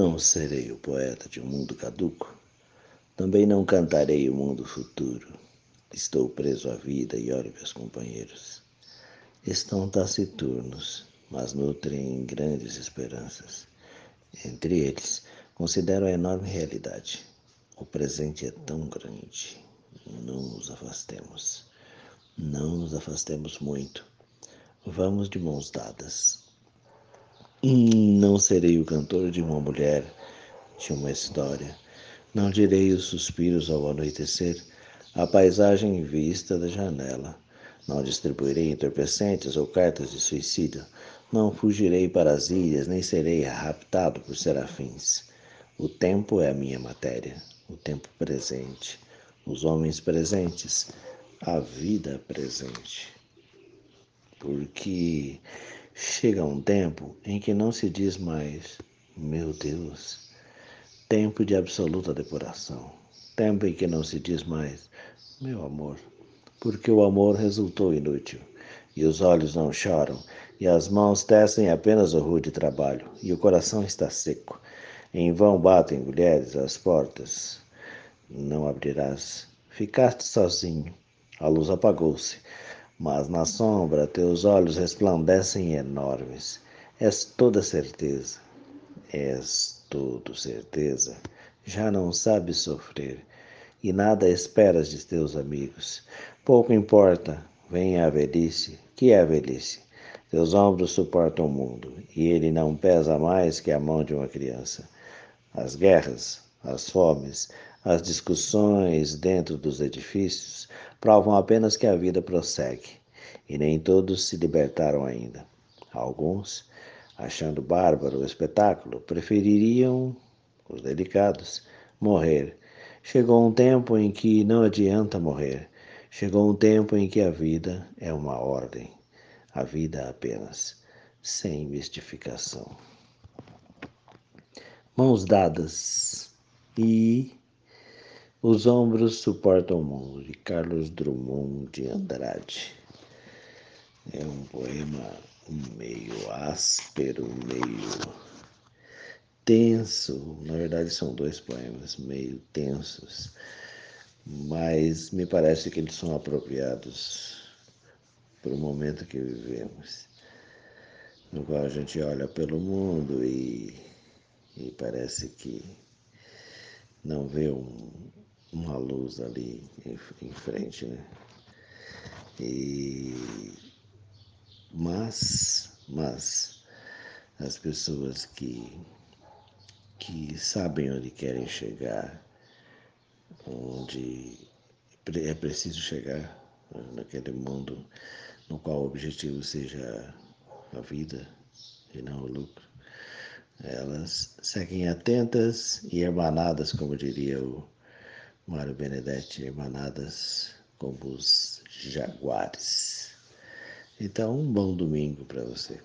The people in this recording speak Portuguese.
Não serei o poeta de um mundo caduco, também não cantarei o mundo futuro. Estou preso à vida e olho meus companheiros. Estão taciturnos, mas nutrem grandes esperanças. Entre eles, considero a enorme realidade. O presente é tão grande. Não nos afastemos. Não nos afastemos muito. Vamos de mãos dadas. Não serei o cantor de uma mulher, de uma história. Não direi os suspiros ao anoitecer, a paisagem vista da janela. Não distribuirei entorpecentes ou cartas de suicídio. Não fugirei para as ilhas, nem serei raptado por serafins. O tempo é a minha matéria, o tempo presente, os homens presentes, a vida presente. Porque Chega um tempo em que não se diz mais, meu Deus, tempo de absoluta depuração, tempo em que não se diz mais, meu amor, porque o amor resultou inútil, e os olhos não choram, e as mãos tecem apenas o rude trabalho, e o coração está seco. Em vão batem mulheres às portas, não abrirás. Ficaste sozinho, a luz apagou-se mas na sombra teus olhos resplandecem enormes. És toda certeza, és tudo certeza. Já não sabes sofrer e nada esperas de teus amigos. Pouco importa, vem a velhice. Que é a velhice? Teus ombros suportam o mundo e ele não pesa mais que a mão de uma criança. As guerras, as fomes, as discussões dentro dos edifícios provam apenas que a vida prossegue, e nem todos se libertaram ainda. Alguns, achando bárbaro o espetáculo, prefeririam, os delicados, morrer. Chegou um tempo em que não adianta morrer. Chegou um tempo em que a vida é uma ordem. A vida apenas, sem mistificação. Mãos dadas e os ombros suportam o mundo, de Carlos Drummond de Andrade. É um poema meio áspero, meio tenso. Na verdade, são dois poemas meio tensos, mas me parece que eles são apropriados para o momento que vivemos, no qual a gente olha pelo mundo e, e parece que não vê um, uma luz ali em, em frente, né? E, mas, mas as pessoas que, que sabem onde querem chegar, onde é preciso chegar, naquele mundo no qual o objetivo seja a vida e não o lucro, elas seguem atentas e hermanadas, como diria o Mário Benedetti, hermanadas como os jaguares. Então, um bom domingo para você.